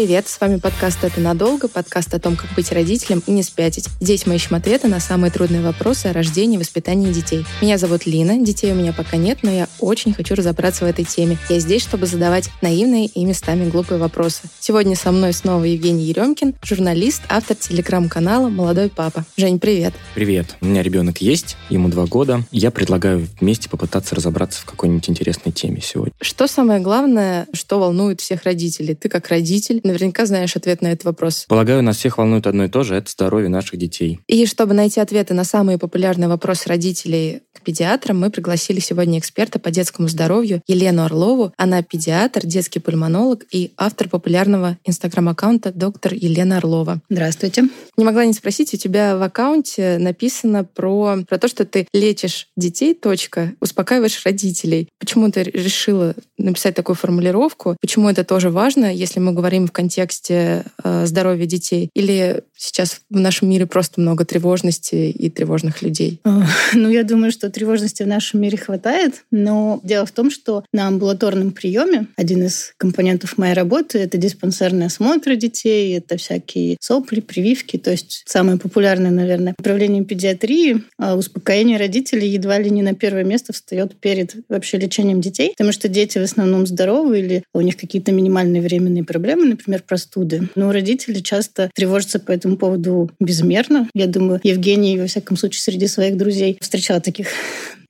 Привет, с вами подкаст «Это надолго», подкаст о том, как быть родителем и не спятить. Здесь мы ищем ответы на самые трудные вопросы о рождении и воспитании детей. Меня зовут Лина, детей у меня пока нет, но я очень хочу разобраться в этой теме. Я здесь, чтобы задавать наивные и местами глупые вопросы. Сегодня со мной снова Евгений Еремкин, журналист, автор телеграм-канала «Молодой папа». Жень, привет. Привет. У меня ребенок есть, ему два года. Я предлагаю вместе попытаться разобраться в какой-нибудь интересной теме сегодня. Что самое главное, что волнует всех родителей? Ты как родитель, наверняка знаешь ответ на этот вопрос. Полагаю, нас всех волнует одно и то же – это здоровье наших детей. И чтобы найти ответы на самые популярные вопросы родителей к педиатрам, мы пригласили сегодня эксперта по детскому здоровью Елену Орлову. Она педиатр, детский пульмонолог и автор популярного инстаграм-аккаунта доктор Елена Орлова. Здравствуйте. Не могла не спросить, у тебя в аккаунте написано про, про то, что ты лечишь детей, точка, успокаиваешь родителей. Почему ты решила написать такую формулировку? Почему это тоже важно, если мы говорим в контексте э, здоровья детей? Или сейчас в нашем мире просто много тревожности и тревожных людей? Ну, я думаю, что тревожности в нашем мире хватает, но дело в том, что на амбулаторном приеме один из компонентов моей работы — это диспансерный осмотр детей, это всякие сопли, прививки, то есть самое популярное, наверное, направление педиатрии, а успокоение родителей едва ли не на первое место встает перед вообще лечением детей, потому что дети в основном здоровы или у них какие-то минимальные временные проблемы, например, простуды. Но родители часто тревожатся по этому поводу безмерно. Я думаю, Евгений, во всяком случае, среди своих друзей встречала таких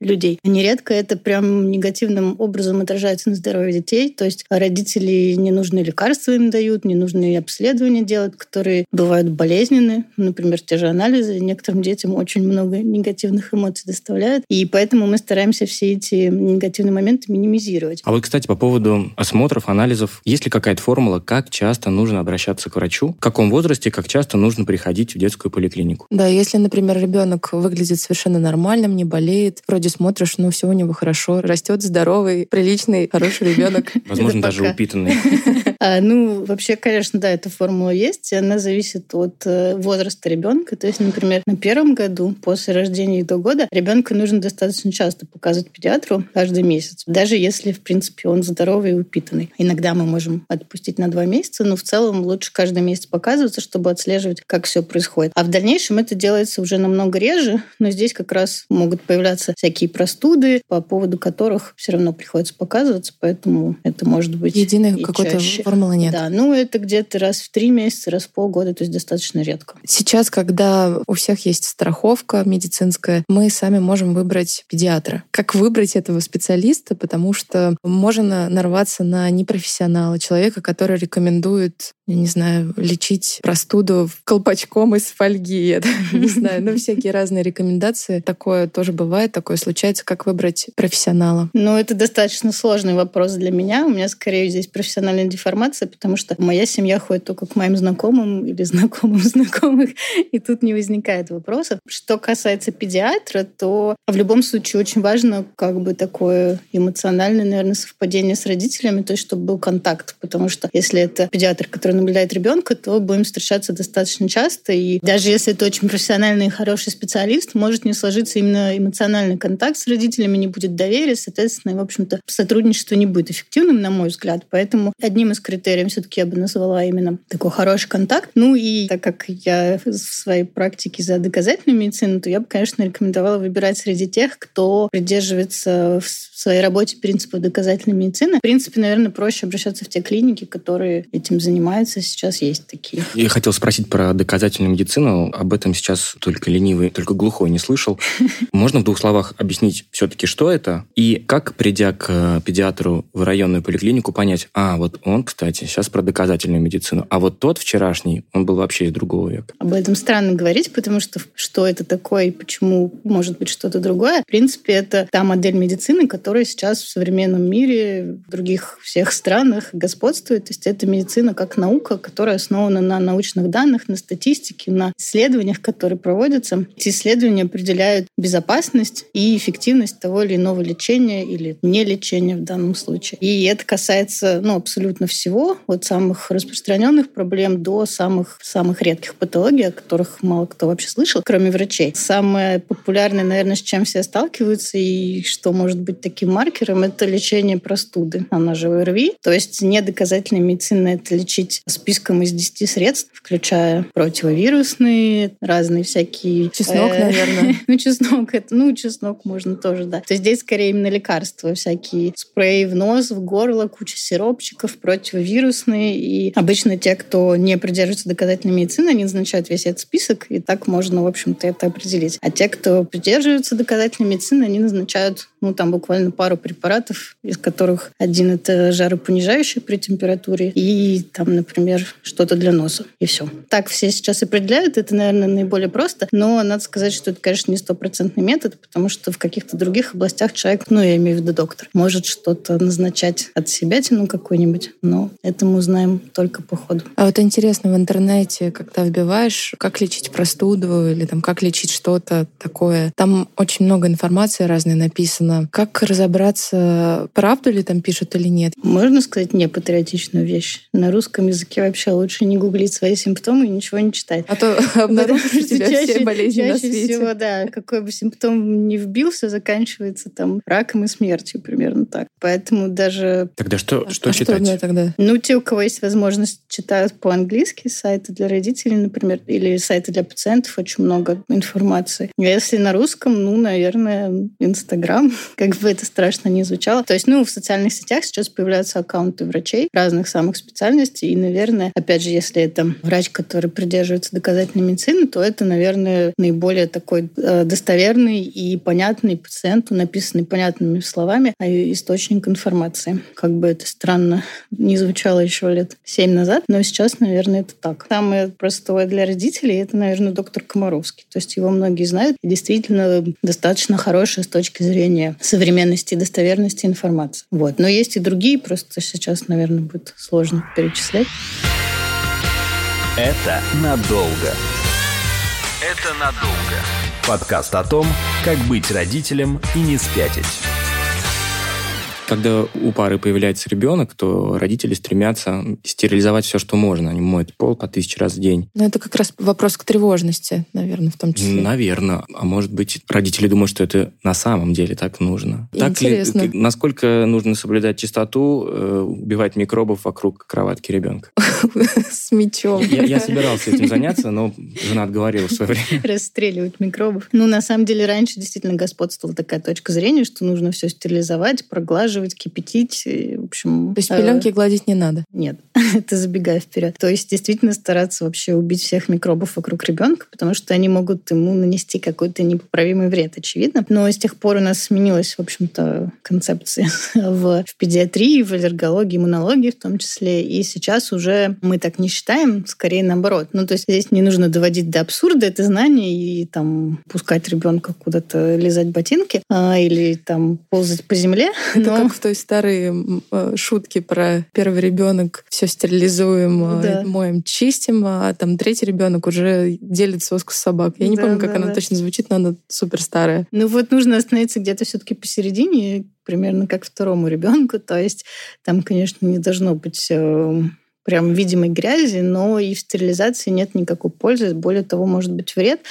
людей. Нередко это прям негативным образом отражается на здоровье детей. То есть родители ненужные лекарства им дают, ненужные обследования делают, которые бывают болезненны. Например, те же анализы некоторым детям очень много негативных эмоций доставляют. И поэтому мы стараемся все эти негативные моменты минимизировать. А вот, кстати, по поводу осмотров, анализов, есть ли какая-то формула, как часто нужно обращаться к врачу? В каком возрасте, как часто нужно приходить в детскую поликлинику? Да, если, например, ребенок выглядит совершенно нормальным, не болеет, вроде смотришь, ну, все у него хорошо, растет здоровый, приличный, хороший ребенок. Возможно, даже упитанный. А, ну, вообще, конечно, да, эта формула есть. Она зависит от э, возраста ребенка. То есть, например, на первом году, после рождения и до года, ребенка нужно достаточно часто показывать педиатру каждый месяц. Даже если, в принципе, он здоровый и упитанный. Иногда мы можем отпустить на два месяца, но в целом лучше каждый месяц показываться, чтобы отслеживать, как все происходит. А в дальнейшем это делается уже намного реже, но здесь как раз могут появляться всякие простуды, по поводу которых все равно приходится показываться, поэтому это может быть Единой какой-то формулы нет. Да, ну это где-то раз в три месяца, раз в полгода, то есть достаточно редко. Сейчас, когда у всех есть страховка медицинская, мы сами можем выбрать педиатра. Как выбрать этого специалиста, потому что можно нарваться на непрофессионала, человека, который рекомендует я не знаю, лечить простуду колпачком из фольги, я не знаю, ну, всякие разные рекомендации. Такое тоже бывает, такое случается. Как выбрать профессионала? Ну, это достаточно сложный вопрос для меня. У меня скорее здесь профессиональная деформация, потому что моя семья ходит только к моим знакомым или знакомым знакомых, и тут не возникает вопросов. Что касается педиатра, то в любом случае очень важно как бы такое эмоциональное, наверное, совпадение с родителями, то есть чтобы был контакт, потому что если это педиатр, который наблюдает ребенка, то будем встречаться достаточно часто. И даже если это очень профессиональный и хороший специалист, может не сложиться именно эмоциональный контакт с родителями, не будет доверия, соответственно, и, в общем-то, сотрудничество не будет эффективным, на мой взгляд. Поэтому одним из критериев все-таки я бы назвала именно такой хороший контакт. Ну и так как я в своей практике за доказательную медицину, то я бы, конечно, рекомендовала выбирать среди тех, кто придерживается в своей работе принципов доказательной медицины. В принципе, наверное, проще обращаться в те клиники, которые этим занимаются. Сейчас есть такие. Я хотел спросить про доказательную медицину. Об этом сейчас только ленивый, только глухой не слышал. Можно в двух словах объяснить все-таки, что это? И как, придя к педиатру в районную поликлинику, понять, а, вот он кстати. Сейчас про доказательную медицину. А вот тот вчерашний, он был вообще из другого века. Об этом странно говорить, потому что что это такое и почему может быть что-то другое. В принципе, это та модель медицины, которая сейчас в современном мире, в других всех странах господствует. То есть это медицина как наука, которая основана на научных данных, на статистике, на исследованиях, которые проводятся. Эти исследования определяют безопасность и эффективность того или иного лечения или не лечения в данном случае. И это касается ну, абсолютно всего, от самых распространенных проблем до самых, самых редких патологий, о которых мало кто вообще слышал, кроме врачей. Самое популярное, наверное, с чем все сталкиваются и что может быть таким маркером, это лечение простуды, она же ОРВИ. То есть недоказательная медицина — это лечить списком из 10 средств, включая противовирусные, разные всякие... Чеснок, э, наверное. Ну, чеснок, это, ну, чеснок можно тоже, да. То есть здесь скорее именно лекарства, всякие спреи в нос, в горло, куча сиропчиков, противовирусные. И обычно те, кто не придерживается доказательной медицины, они назначают весь этот список, и так можно, в общем-то, это определить. А те, кто придерживаются доказательной медицины, они назначают, ну, там буквально пару препаратов, из которых один это жаропонижающий при температуре, и там, например, что-то для носа, и все. Так все сейчас определяют, это, наверное, наиболее просто, но надо сказать, что это, конечно, не стопроцентный метод, потому что в каких-то других областях человек, ну, я имею в виду доктор, может что-то назначать от себя, тяну какой-нибудь, но это мы узнаем только по ходу. А вот интересно, в интернете, когда вбиваешь, как лечить простуду или там как лечить что-то такое, там очень много информации разной написано. Как разобраться, правду ли там пишут или нет? Можно сказать непатриотичную вещь. На русском языке вообще лучше не гуглить свои симптомы и ничего не читать. А то обнаружишь тебя все болезни на свете. всего, да, какой бы симптом ни вбил, все заканчивается там раком и смертью, примерно так. Поэтому даже... Тогда что, что а читать? Что тогда? Ну, те, у кого есть возможность, читают по-английски сайты для родителей, например, или сайты для пациентов, очень много информации. А если на русском, ну, наверное, Инстаграм, как бы это страшно не звучало. То есть, ну, в социальных сетях сейчас появляются аккаунты врачей разных самых специальностей, и, наверное, опять же, если это врач, который придерживается доказательной медицины, то это, наверное, наиболее такой э, достоверный и понятный пациенту, написанный понятными словами, а источник информации. Как бы это странно не звучало еще лет семь назад, но сейчас, наверное, это так. Самое простое для родителей — это, наверное, доктор Комаровский. То есть его многие знают. И действительно достаточно хорошая с точки зрения современности и достоверности информации. Вот. Но есть и другие, просто сейчас, наверное, будет сложно перечислять. Это надолго. Это надолго. Подкаст о том, как быть родителем и не спятить. Когда у пары появляется ребенок, то родители стремятся стерилизовать все, что можно. Они моют пол по тысяче раз в день. Но это как раз вопрос к тревожности, наверное, в том числе. Наверное. А может быть, родители думают, что это на самом деле так нужно. Интересно. Так ли, насколько нужно соблюдать чистоту, э, убивать микробов вокруг кроватки ребенка? С мечом. Я, я собирался этим заняться, но жена отговорила в свое время. Расстреливать микробов. Ну, на самом деле, раньше действительно господствовала такая точка зрения, что нужно все стерилизовать, проглаживать, замораживать, кипятить. И, в общем, То есть пеленки э, гладить не надо? Нет, это забегая вперед. То есть действительно стараться вообще убить всех микробов вокруг ребенка, потому что они могут ему нанести какой-то непоправимый вред, очевидно. Но с тех пор у нас сменилась, в общем-то, концепция в, в педиатрии, в аллергологии, иммунологии в том числе. И сейчас уже мы так не считаем, скорее наоборот. Ну, то есть здесь не нужно доводить до абсурда это знание и там пускать ребенка куда-то лизать ботинки а, или там ползать по земле. Это но в той старой э, шутке про первый ребенок все стерилизуем, э, да. моем, чистим, а там третий ребенок уже делит соску с собак. Я не да, помню, как да, она да. точно звучит, но она супер старая. Ну вот нужно остановиться где-то все-таки посередине, примерно как второму ребенку. То есть там, конечно, не должно быть э, прям видимой грязи, но и в стерилизации нет никакой пользы. Более того, может быть вред,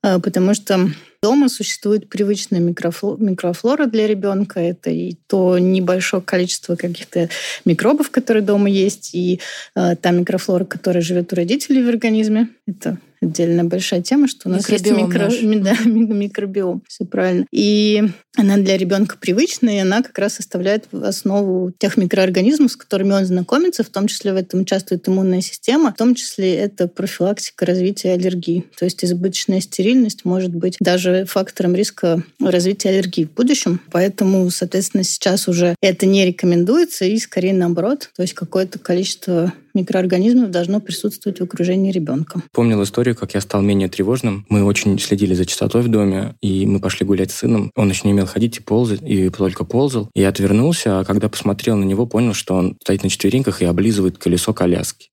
потому что Дома существует привычная микрофлора для ребенка. Это и то небольшое количество каких-то микробов, которые дома есть, и э, та микрофлора, которая живет у родителей в организме. Это отдельная большая тема, что у нас микробиом есть микро... да, микробиом. Все правильно. И она для ребенка привычная, и она как раз составляет основу тех микроорганизмов, с которыми он знакомится, в том числе в этом участвует иммунная система, в том числе это профилактика развития аллергии. То есть избыточная стерильность может быть даже даже фактором риска развития аллергии в будущем. Поэтому, соответственно, сейчас уже это не рекомендуется и скорее наоборот. То есть какое-то количество микроорганизмов должно присутствовать в окружении ребенка. Помнил историю, как я стал менее тревожным. Мы очень следили за чистотой в доме, и мы пошли гулять с сыном. Он еще не умел ходить и ползать, и только ползал. Я отвернулся, а когда посмотрел на него, понял, что он стоит на четвереньках и облизывает колесо коляски.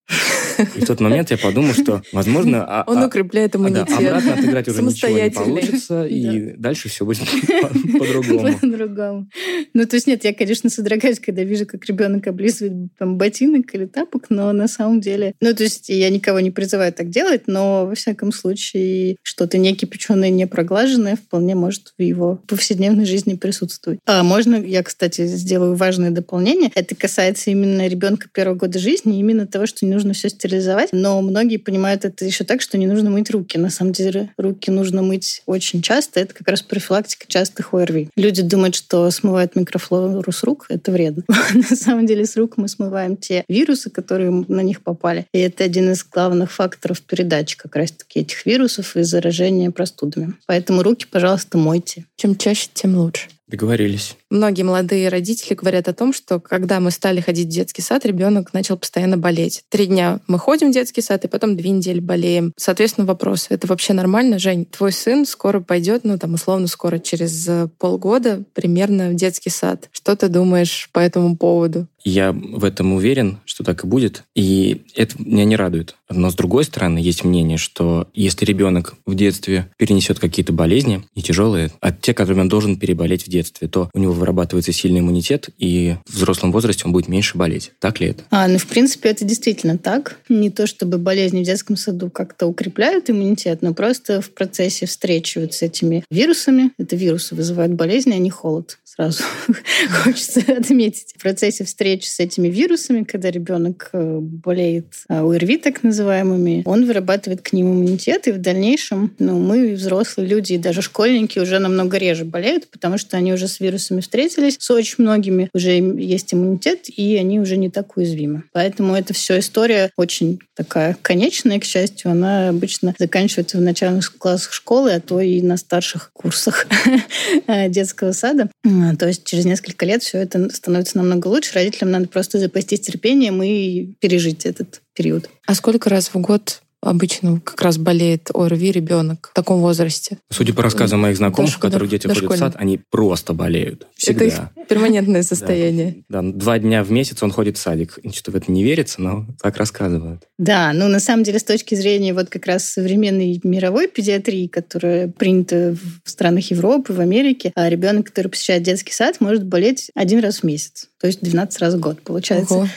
И в тот момент я подумал, что, возможно... А, Он а, укрепляет иммунитет. Да, обратно отыграть уже ничего не получится, и дальше все будет по-другому. По-другому. Ну, то есть нет, я, конечно, содрогаюсь, когда вижу, как ребенок облизывает там ботинок или тапок, но на самом деле... Ну, то есть я никого не призываю так делать, но, во всяком случае, что-то не кипяченое, не проглаженное вполне может в его повседневной жизни присутствовать. А можно, я, кстати, сделаю важное дополнение. Это касается именно ребенка первого года жизни, именно того, что не нужно все стерилизовать. Но многие понимают это еще так, что не нужно мыть руки. На самом деле руки нужно мыть очень часто. Это как раз профилактика частых ОРВИ. Люди думают, что смывают микрофлору с рук. Это вредно. На самом деле с рук мы смываем те вирусы, которые на них попали. И это один из главных факторов передачи как раз-таки этих вирусов и заражения простудами. Поэтому руки, пожалуйста, мойте. Чем чаще, тем лучше. Договорились. Многие молодые родители говорят о том, что когда мы стали ходить в детский сад, ребенок начал постоянно болеть. Три дня мы ходим в детский сад, и потом две недели болеем. Соответственно, вопрос, это вообще нормально? Жень, твой сын скоро пойдет, ну там условно скоро, через полгода примерно в детский сад. Что ты думаешь по этому поводу? Я в этом уверен, что так и будет. И это меня не радует. Но с другой стороны, есть мнение, что если ребенок в детстве перенесет какие-то болезни, не тяжелые, а те, которые он должен переболеть в детстве, то у него вырабатывается сильный иммунитет, и в взрослом возрасте он будет меньше болеть. Так ли это? А, ну, в принципе, это действительно так. Не то, чтобы болезни в детском саду как-то укрепляют иммунитет, но просто в процессе встречи вот с этими вирусами, это вирусы вызывают болезни, а не холод. Сразу хочется отметить. В процессе встречи с этими вирусами, когда ребенок э, болеет ОРВИ, так называемый, называемыми, он вырабатывает к ним иммунитет, и в дальнейшем ну, мы, взрослые люди, и даже школьники уже намного реже болеют, потому что они уже с вирусами встретились, с очень многими уже есть иммунитет, и они уже не так уязвимы. Поэтому это все история очень такая конечная, к счастью, она обычно заканчивается в начальных классах школы, а то и на старших курсах детского сада. То есть через несколько лет все это становится намного лучше. Родителям надо просто запастись терпением и пережить этот период. А сколько раз в год обычно как раз болеет ОРВИ ребенок в таком возрасте. Судя по рассказам моих знакомых, которые дети ходят в сад, они просто болеют. Всегда. Это их перманентное состояние. Да. да, два дня в месяц он ходит в садик. Что в это не верится, но так рассказывают. Да, ну на самом деле с точки зрения вот как раз современной мировой педиатрии, которая принята в странах Европы, в Америке, а ребенок, который посещает детский сад, может болеть один раз в месяц. То есть 12 раз в год, получается. Ого.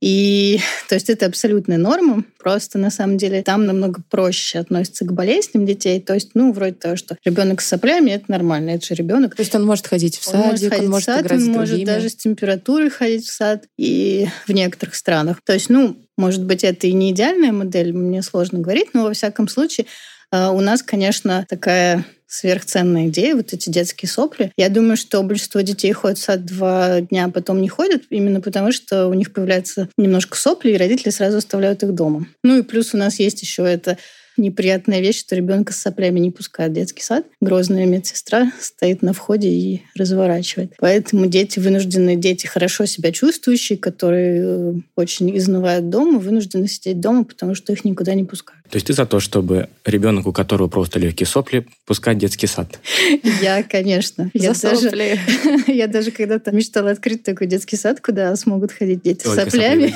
И то есть это абсолютная норма. Просто на самом деле там намного проще относятся к болезням детей. То есть, ну, вроде того, что ребенок с соплями это нормально, это же ребенок. То есть он может ходить в садик, он может, ходить он может в сад, играть он с может даже с температурой ходить в сад и в некоторых странах. То есть, ну, может быть, это и не идеальная модель, мне сложно говорить, но во всяком случае а, у нас, конечно, такая сверхценная идея, вот эти детские сопли. Я думаю, что большинство детей ходят в сад два дня, а потом не ходят, именно потому что у них появляется немножко сопли, и родители сразу оставляют их дома. Ну и плюс у нас есть еще это неприятная вещь, что ребенка с соплями не пускают в детский сад. Грозная медсестра стоит на входе и разворачивает. Поэтому дети вынуждены, дети хорошо себя чувствующие, которые э, очень изнывают дома, вынуждены сидеть дома, потому что их никуда не пускают. То есть ты за то, чтобы ребенок, у которого просто легкие сопли, пускать детский сад? Я, конечно. Я даже, я даже когда-то мечтала открыть такой детский сад, куда смогут ходить дети с соплями,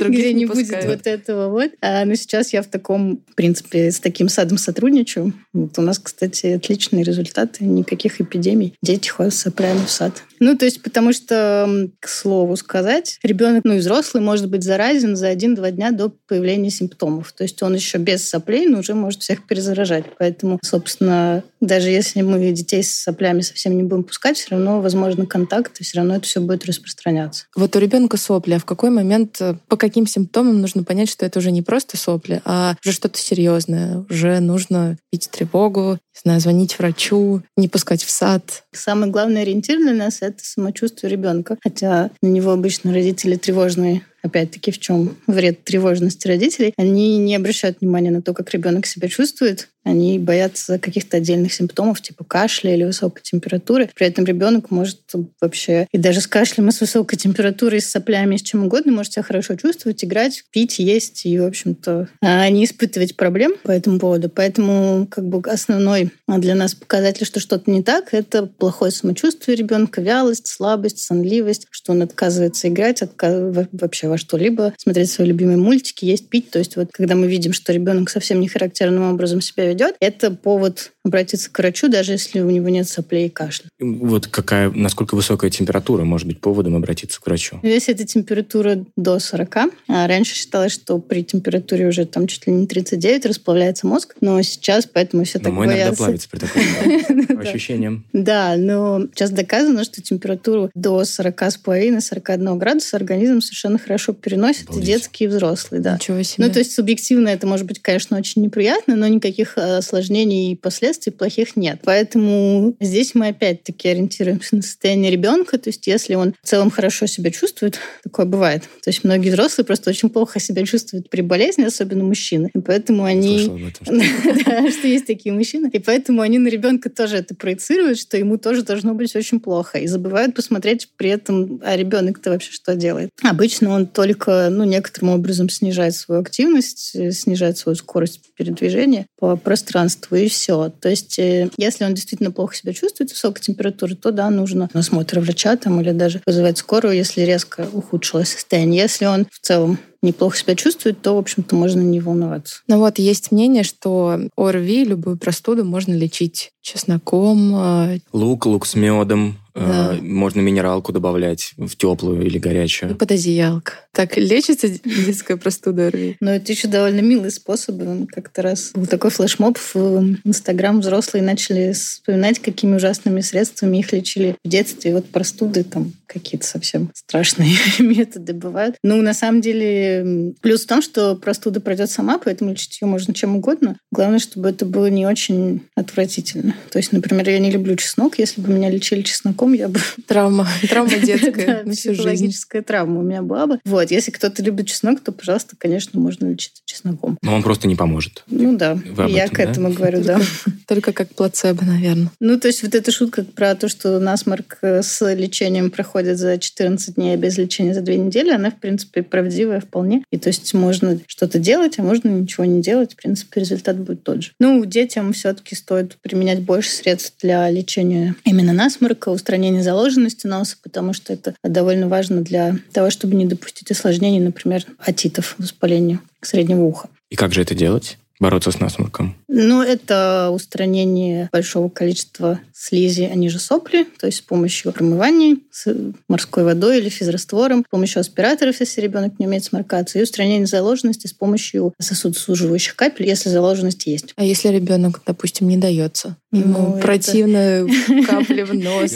где не будет вот этого вот. А, но сейчас я в таком, в принципе, с таким садом сотрудничаю. Вот у нас, кстати, отличные результаты, никаких эпидемий. Дети ходят с соплями в сад. Ну, то есть, потому что, к слову сказать, ребенок, ну и взрослый, может быть заразен за один-два дня до появления симптомов. То есть он еще без соплей, но уже может всех перезаражать. Поэтому, собственно, даже если мы детей с соплями совсем не будем пускать, все равно возможно контакт, и все равно это все будет распространяться. Вот у ребенка сопли, а в какой момент, э, по каким симптомам нужно понять, что это уже не просто сопли, а уже что-то серьезное, уже нужно бить тревогу, не знаю, звонить врачу, не пускать в сад. Самый главный ориентир для нас — это самочувствие ребенка. Хотя на него обычно родители тревожные опять-таки, в чем вред тревожности родителей, они не обращают внимания на то, как ребенок себя чувствует, Они боятся каких-то отдельных симптомов, типа кашля или высокой температуры. При этом ребенок может вообще и даже с кашлем, и с высокой температурой, и с соплями, и с чем угодно, может себя хорошо чувствовать, играть, пить, есть и, в общем-то, а, не испытывать проблем по этому поводу. Поэтому как бы основной для нас показатель, что что-то не так, это плохое самочувствие ребенка, вялость, слабость, сонливость, что он отказывается играть, отказ... вообще во что-либо, смотреть свои любимые мультики, есть, пить. То есть вот когда мы видим, что ребенок совсем не характерным образом себя ведет, это повод обратиться к врачу, даже если у него нет соплей и кашля. Вот какая, насколько высокая температура может быть поводом обратиться к врачу? Если это температура до 40, а раньше считалось, что при температуре уже там чуть ли не 39 расплавляется мозг, но сейчас поэтому все но так мой боятся. иногда плавится при таком ощущениям. Да, но сейчас доказано, что температуру до 40,5-41 градуса организм совершенно хорошо переносит, и детские, и взрослые. Да. Ничего себе. Ну, то есть субъективно это может быть, конечно, очень неприятно, но никаких э, осложнений и последствий плохих нет. Поэтому здесь мы опять-таки ориентируемся на состояние ребенка. То есть если он в целом хорошо себя чувствует, такое бывает. То есть многие взрослые просто очень плохо себя чувствуют при болезни, особенно мужчины. И поэтому они... Что есть такие мужчины. И поэтому они на ребенка тоже это проецируют, что ему тоже должно быть очень плохо. И забывают посмотреть при этом, а ребенок-то вообще что делает. Обычно он только, ну, некоторым образом снижает свою активность, снижает свою скорость передвижения по пространству, и все. То есть, э, если он действительно плохо себя чувствует, высокая температура, то да, нужно осмотр врача там, или даже вызывать скорую, если резко ухудшилось состояние. Если он в целом неплохо себя чувствует, то, в общем-то, можно не волноваться. Ну вот, есть мнение, что ОРВИ, любую простуду можно лечить чесноком. А, лук, лук с медом, да. Можно минералку добавлять в теплую или горячую. И под одеялко. Так лечится детская простуда ОРВИ? Но это еще довольно милый способ. Как-то раз был такой флешмоб в Инстаграм. Взрослые начали вспоминать, какими ужасными средствами их лечили в детстве. Вот простуды там какие-то совсем страшные методы бывают. Ну, на самом деле, плюс в том, что простуда пройдет сама, поэтому лечить ее можно чем угодно. Главное, чтобы это было не очень отвратительно. То есть, например, я не люблю чеснок. Если бы меня лечили чесноком, я бы... Травма. Травма детская на всю жизнь. травма у меня была бы. Вот, если кто-то любит чеснок, то, пожалуйста, конечно, можно лечиться чесноком. Но он просто не поможет. Ну да, я к этому говорю, да. Только как плацебо, наверное. Ну, то есть вот эта шутка про то, что насморк с лечением проходит проходит за 14 дней, а без лечения за 2 недели, она, в принципе, правдивая вполне. И то есть можно что-то делать, а можно ничего не делать. В принципе, результат будет тот же. Ну, детям все-таки стоит применять больше средств для лечения именно насморка, устранения заложенности носа, потому что это довольно важно для того, чтобы не допустить осложнений, например, отитов, воспаления среднего уха. И как же это делать? Бороться с насморком? Ну, это устранение большого количества слизи, они же сопли, то есть с помощью промывания с морской водой или физраствором, с помощью аспираторов, если ребенок не умеет сморкаться, и устранение заложенности с помощью сосудосуживающих капель, если заложенность есть. А если ребенок, допустим, не дается? Ему ну, противно это... капли в нос,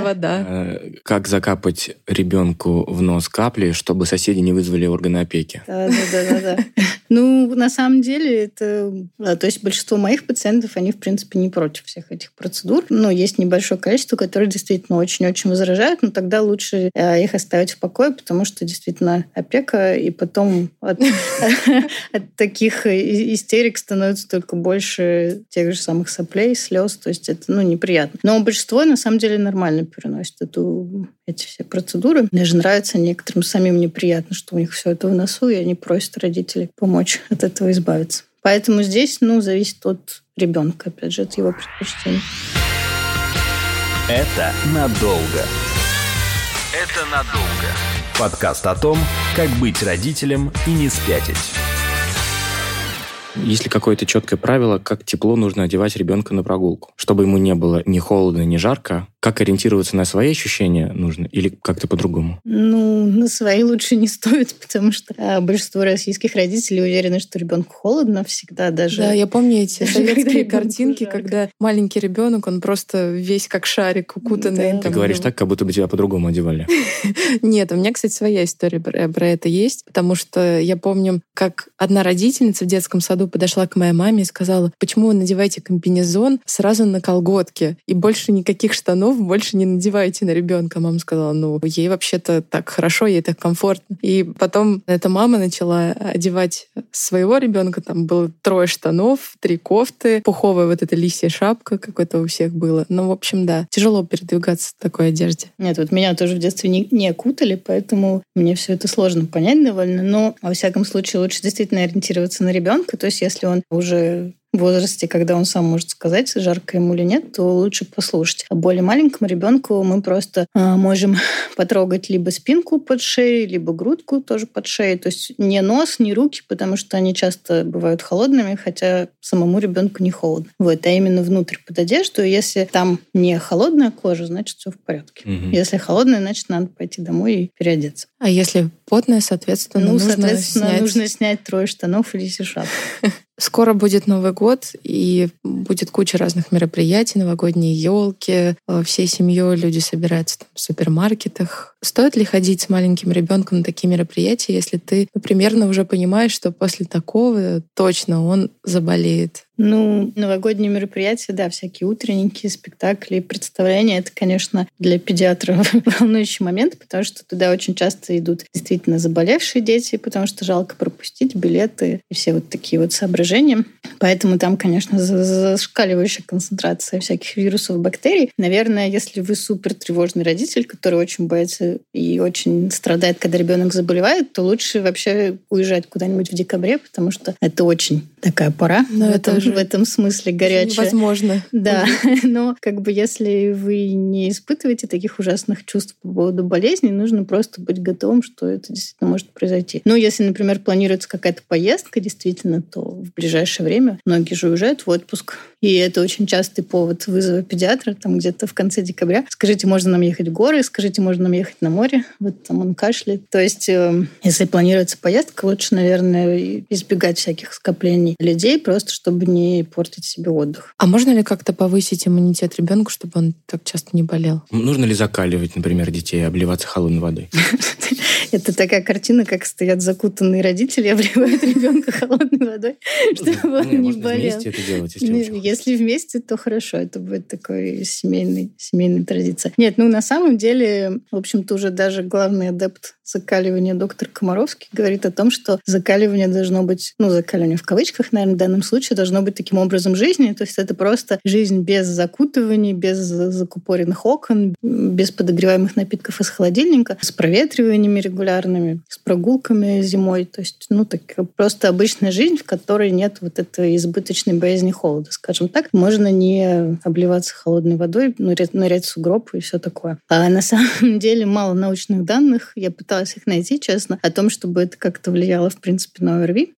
вода. Э, как закапать ребенку в нос капли, чтобы соседи не вызвали органы опеки? Да, да, да, да. Ну, на самом деле, это... То есть большинство моих пациентов, они, в принципе, не против всех этих процедур. Но есть небольшое количество, которые действительно очень-очень возражают, но тогда лучше э, их оставить в покое, потому что действительно опека, и потом от, от таких истерик становится только больше тех же самых соплей, слез, то есть это ну, неприятно. Но большинство на самом деле нормально переносит эту, эти все процедуры. Мне же нравится некоторым самим неприятно, что у них все это в носу, и они просят родителей помочь от этого избавиться. Поэтому здесь, ну, зависит от ребенка, опять же, от его предпочтений. Это надолго. Это надолго. Подкаст о том, как быть родителем и не спятить. Есть ли какое-то четкое правило, как тепло нужно одевать ребенка на прогулку, чтобы ему не было ни холодно, ни жарко, как ориентироваться на свои ощущения нужно или как-то по-другому? Ну, на свои лучше не стоит, потому что а, большинство российских родителей уверены, что ребенку холодно всегда даже. Да, я помню эти советские картинки, когда маленький ребенок, он просто весь как шарик укутанный. Да. Ты говоришь так, как будто бы тебя по-другому одевали. Нет, у меня, кстати, своя история про это есть, потому что я помню, как одна родительница в детском саду подошла к моей маме и сказала, почему вы надеваете комбинезон сразу на колготки и больше никаких штанов штанов больше не надевайте на ребенка. Мама сказала, ну, ей вообще-то так хорошо, ей так комфортно. И потом эта мама начала одевать своего ребенка. Там было трое штанов, три кофты, пуховая вот эта лисья шапка, какой-то у всех было. Ну, в общем, да, тяжело передвигаться в такой одежде. Нет, вот меня тоже в детстве не, не окутали, поэтому мне все это сложно понять довольно. Но, во всяком случае, лучше действительно ориентироваться на ребенка. То есть, если он уже возрасте, когда он сам может сказать, жарко ему или нет, то лучше послушать. А более маленькому ребенку мы просто э, можем потрогать либо спинку под шеей, либо грудку тоже под шеей. То есть не нос, не руки, потому что они часто бывают холодными, хотя самому ребенку не холодно. Вот, а именно внутрь под одежду. Если там не холодная кожа, значит все в порядке. Угу. Если холодная, значит надо пойти домой и переодеться. А если потная, соответственно, ну, нужно соответственно, снять... нужно снять трое штанов или сишап. Скоро будет Новый год, и будет куча разных мероприятий, новогодние елки. Э, всей семьей люди собираются там, в супермаркетах. Стоит ли ходить с маленьким ребенком на такие мероприятия, если ты ну, примерно уже понимаешь, что после такого точно он заболеет? Ну, новогодние мероприятия, да, всякие утренники, спектакли, представления. Это, конечно, для педиатра волнующий момент, потому что туда очень часто идут действительно заболевшие дети, потому что жалко пропустить билеты и все вот такие вот соображения. Поэтому там, конечно, зашкаливающая концентрация всяких вирусов, бактерий. Наверное, если вы супер тревожный родитель, который очень боится и очень страдает, когда ребенок заболевает, то лучше вообще уезжать куда-нибудь в декабре, потому что это очень такая пора. Но в это же в этом смысле горячая. Возможно. Да, но как бы если вы не испытываете таких ужасных чувств по поводу болезни, нужно просто быть готовым, что это действительно может произойти. Но если, например, планируется какая-то поездка, действительно, то в ближайшее время многие же уезжают в отпуск. И это очень частый повод вызова педиатра, там где-то в конце декабря. Скажите, можно нам ехать в горы? Скажите, можно нам ехать на море? Вот там он кашляет. То есть, э, если планируется поездка, лучше, наверное, избегать всяких скоплений людей, просто чтобы не не портить себе отдых. А можно ли как-то повысить иммунитет ребенку, чтобы он так часто не болел? Нужно ли закаливать, например, детей, обливаться холодной водой? Это такая картина, как стоят закутанные родители, обливают ребенка холодной водой, чтобы он не болел. вместе это делать, если Если вместе, то хорошо. Это будет такой семейный, семейная традиция. Нет, ну на самом деле, в общем-то, уже даже главный адепт закаливания доктор Комаровский говорит о том, что закаливание должно быть, ну, закаливание в кавычках, наверное, в данном случае должно быть таким образом жизни. То есть это просто жизнь без закутываний, без закупоренных окон, без подогреваемых напитков из холодильника, с проветриваниями регулярными, с прогулками зимой. То есть, ну, так просто обычная жизнь, в которой нет вот этой избыточной боязни холода, скажем так. Можно не обливаться холодной водой, нырять, нырять сугроб и все такое. А на самом деле мало научных данных. Я пыталась их найти, честно, о том, чтобы это как-то влияло, в принципе, на ОРВИ,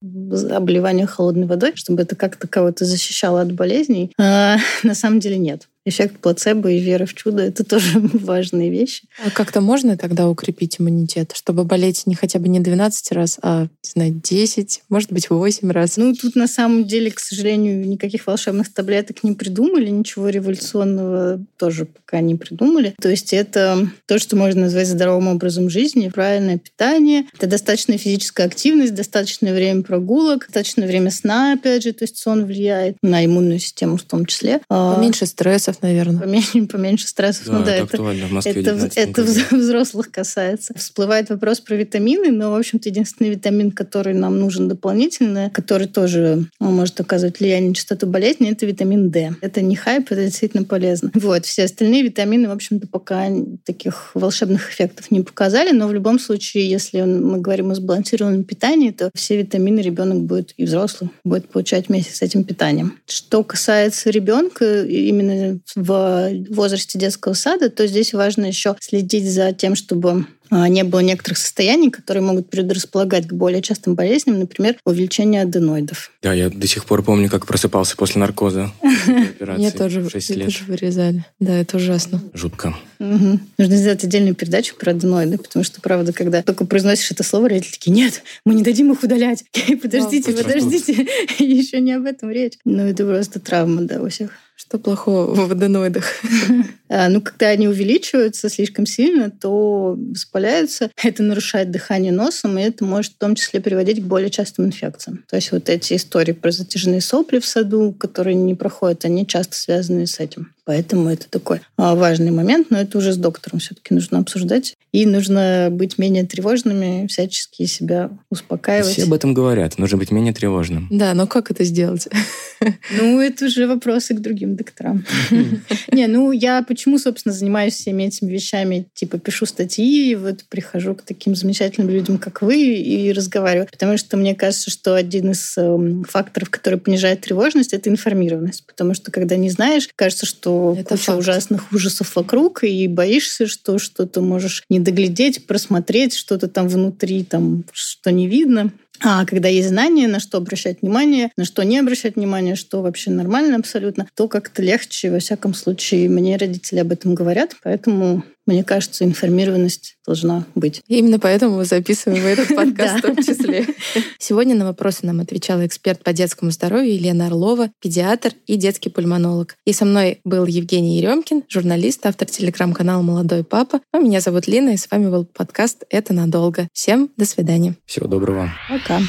обливание холодной водой, чтобы это как-то кого-то защищало от болезней. А, на самом деле нет эффект плацебо и вера в чудо — это тоже важные вещи. А как-то можно тогда укрепить иммунитет, чтобы болеть не хотя бы не 12 раз, а, не знаю, 10, может быть, 8 раз? Ну, тут на самом деле, к сожалению, никаких волшебных таблеток не придумали, ничего революционного тоже пока не придумали. То есть это то, что можно назвать здоровым образом жизни, правильное питание, это достаточная физическая активность, достаточное время прогулок, достаточное время сна, опять же, то есть сон влияет на иммунную систему в том числе. Поменьше стресса стрессов, наверное. Поменьше, поменьше стрессов. Да, ну да, это, это, в Москве это, это взрослых касается. Всплывает вопрос про витамины, но, в общем-то, единственный витамин, который нам нужен дополнительно, который тоже может оказывать влияние на частоту болезни, это витамин D. Это не хайп, это действительно полезно. Вот. Все остальные витамины, в общем-то, пока таких волшебных эффектов не показали, но в любом случае, если мы говорим о сбалансированном питании, то все витамины ребенок будет и взрослый будет получать вместе с этим питанием. Что касается ребенка, именно в возрасте детского сада, то здесь важно еще следить за тем, чтобы а, не было некоторых состояний, которые могут предрасполагать к более частым болезням, например, увеличение аденоидов. Да, я до сих пор помню, как просыпался после наркоза. Мне тоже вырезали. Да, это ужасно. Жутко. Нужно сделать отдельную передачу про аденоиды, потому что, правда, когда только произносишь это слово, родители такие, нет, мы не дадим их удалять. Подождите, подождите. Еще не об этом речь. Ну, это просто травма, да, у всех. Что плохого в аденоидах? А, ну, когда они увеличиваются слишком сильно, то воспаляются. Это нарушает дыхание носом, и это может в том числе приводить к более частым инфекциям. То есть вот эти истории про затяжные сопли в саду, которые не проходят, они часто связаны с этим. Поэтому это такой а, важный момент, но это уже с доктором все-таки нужно обсуждать. И нужно быть менее тревожными, всячески себя успокаивать. Все об этом говорят. Нужно быть менее тревожным. Да, но как это сделать? Ну, это уже вопросы к другим докторам. Не, ну, я почему, собственно, занимаюсь всеми этими вещами? Типа, пишу статьи, вот прихожу к таким замечательным людям, как вы, и разговариваю. Потому что мне кажется, что один из эм, факторов, который понижает тревожность, это информированность. Потому что, когда не знаешь, кажется, что это куча факт. ужасных ужасов вокруг, и боишься, что что-то можешь не доглядеть, просмотреть, что-то там внутри, там, что не видно. А когда есть знания, на что обращать внимание, на что не обращать внимание, что вообще нормально абсолютно, то как-то легче. Во всяком случае, мне родители об этом говорят, поэтому мне кажется, информированность должна быть. И именно поэтому мы записываем этот подкаст в том числе. Сегодня на вопросы нам отвечала эксперт по детскому здоровью Елена Орлова, педиатр и детский пульмонолог. И со мной был Евгений Еремкин, журналист, автор телеграм-канала «Молодой папа». А меня зовут Лина, и с вами был подкаст «Это надолго». Всем до свидания. Всего доброго. Пока.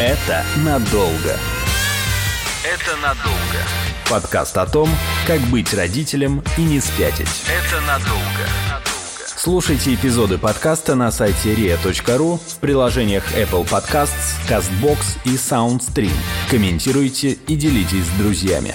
Это надолго. Это надолго. Подкаст о том, как быть родителем и не спятить. Это надолго. Слушайте эпизоды подкаста на сайте ria.ru в приложениях Apple Podcasts, CastBox и SoundStream. Комментируйте и делитесь с друзьями.